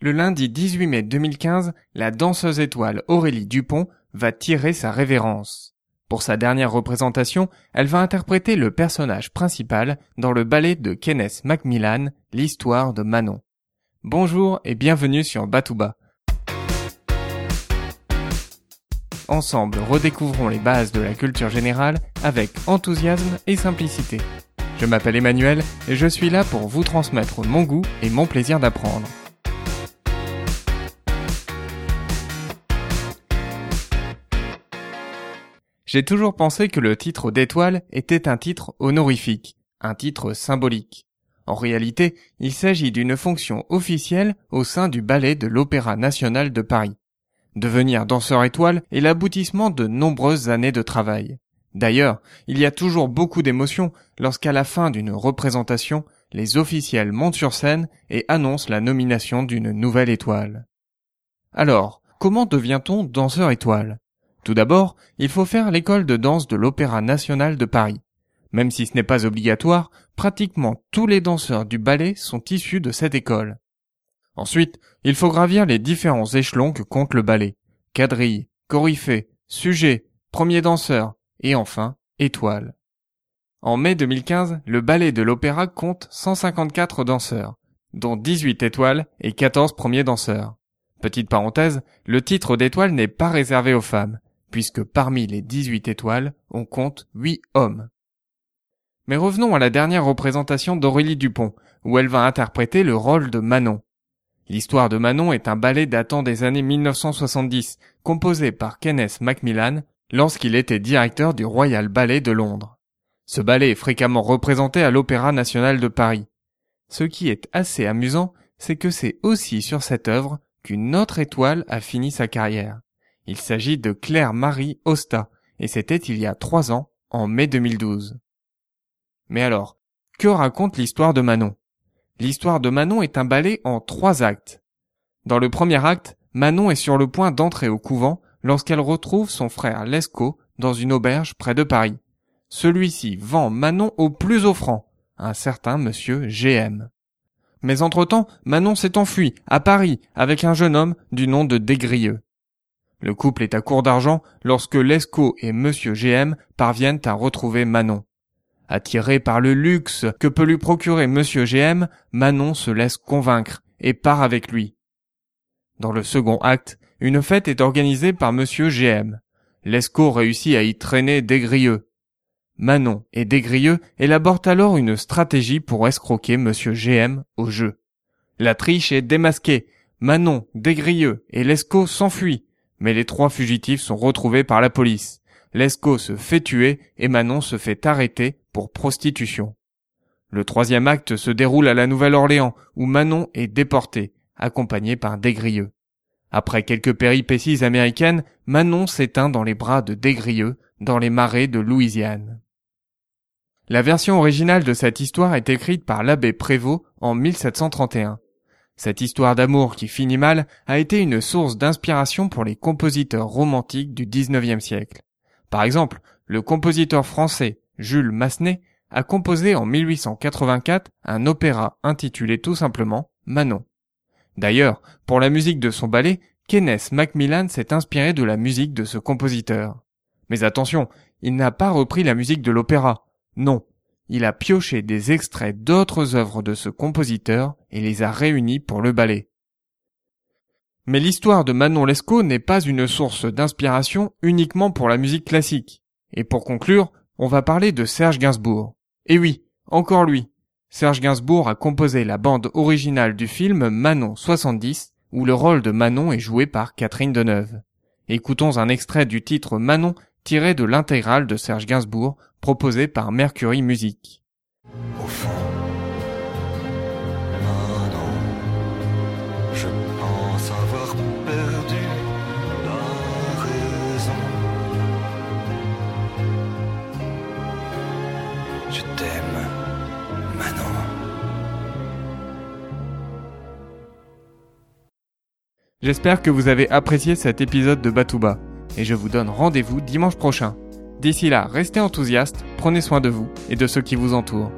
Le lundi 18 mai 2015, la danseuse étoile Aurélie Dupont va tirer sa révérence. Pour sa dernière représentation, elle va interpréter le personnage principal dans le ballet de Kenneth Macmillan, l'histoire de Manon. Bonjour et bienvenue sur Batouba. Ensemble, redécouvrons les bases de la culture générale avec enthousiasme et simplicité. Je m'appelle Emmanuel et je suis là pour vous transmettre mon goût et mon plaisir d'apprendre. J'ai toujours pensé que le titre d'étoile était un titre honorifique, un titre symbolique. En réalité, il s'agit d'une fonction officielle au sein du ballet de l'Opéra national de Paris. Devenir danseur étoile est l'aboutissement de nombreuses années de travail. D'ailleurs, il y a toujours beaucoup d'émotions lorsqu'à la fin d'une représentation, les officiels montent sur scène et annoncent la nomination d'une nouvelle étoile. Alors, comment devient-on danseur étoile? Tout d'abord, il faut faire l'école de danse de l'Opéra national de Paris. Même si ce n'est pas obligatoire, pratiquement tous les danseurs du ballet sont issus de cette école. Ensuite, il faut gravir les différents échelons que compte le ballet. Quadrille, coryphée, sujet, premier danseur, et enfin, étoile. En mai 2015, le ballet de l'opéra compte 154 danseurs, dont 18 étoiles et 14 premiers danseurs. Petite parenthèse, le titre d'étoile n'est pas réservé aux femmes, puisque parmi les 18 étoiles, on compte 8 hommes. Mais revenons à la dernière représentation d'Aurélie Dupont, où elle va interpréter le rôle de Manon. L'histoire de Manon est un ballet datant des années 1970, composé par Kenneth Macmillan lorsqu'il était directeur du Royal Ballet de Londres. Ce ballet est fréquemment représenté à l'Opéra national de Paris. Ce qui est assez amusant, c'est que c'est aussi sur cette œuvre qu'une autre étoile a fini sa carrière. Il s'agit de Claire-Marie Osta, et c'était il y a trois ans, en mai 2012. Mais alors, que raconte l'histoire de Manon? L'histoire de Manon est un ballet en trois actes. Dans le premier acte, Manon est sur le point d'entrer au couvent lorsqu'elle retrouve son frère Lescaut dans une auberge près de Paris. Celui-ci vend Manon au plus offrant, un certain monsieur GM. Mais entre-temps, Manon s'est enfuie à Paris avec un jeune homme du nom de Desgrieux. Le couple est à court d'argent lorsque Lescaut et Monsieur GM parviennent à retrouver Manon. Attiré par le luxe que peut lui procurer Monsieur GM, Manon se laisse convaincre et part avec lui. Dans le second acte, une fête est organisée par Monsieur GM. Lescaut réussit à y traîner Desgrieux. Manon et Desgrieux élaborent alors une stratégie pour escroquer Monsieur GM au jeu. La triche est démasquée. Manon, Desgrieux et Lescaut s'enfuient mais les trois fugitifs sont retrouvés par la police. Lescaut se fait tuer et Manon se fait arrêter pour prostitution. Le troisième acte se déroule à la Nouvelle-Orléans, où Manon est déportée, accompagnée par Desgrieux. Après quelques péripéties américaines, Manon s'éteint dans les bras de Desgrieux, dans les marais de Louisiane. La version originale de cette histoire est écrite par l'abbé Prévost en 1731. Cette histoire d'amour qui finit mal a été une source d'inspiration pour les compositeurs romantiques du XIXe siècle. Par exemple, le compositeur français Jules Massenet a composé en 1884 un opéra intitulé tout simplement Manon. D'ailleurs, pour la musique de son ballet, Kenneth Macmillan s'est inspiré de la musique de ce compositeur. Mais attention, il n'a pas repris la musique de l'opéra. Non, il a pioché des extraits d'autres œuvres de ce compositeur et les a réunis pour le ballet. Mais l'histoire de Manon Lescaut n'est pas une source d'inspiration uniquement pour la musique classique. Et pour conclure, on va parler de Serge Gainsbourg. Et oui, encore lui. Serge Gainsbourg a composé la bande originale du film Manon 70, où le rôle de Manon est joué par Catherine Deneuve. Écoutons un extrait du titre Manon tiré de l'intégrale de Serge Gainsbourg proposé par Mercury Music. Au fond, maintenant, je pense avoir perdu la raison. Je t'aime, Manon. J'espère que vous avez apprécié cet épisode de Batouba et je vous donne rendez-vous dimanche prochain. D'ici là, restez enthousiastes, prenez soin de vous et de ceux qui vous entourent.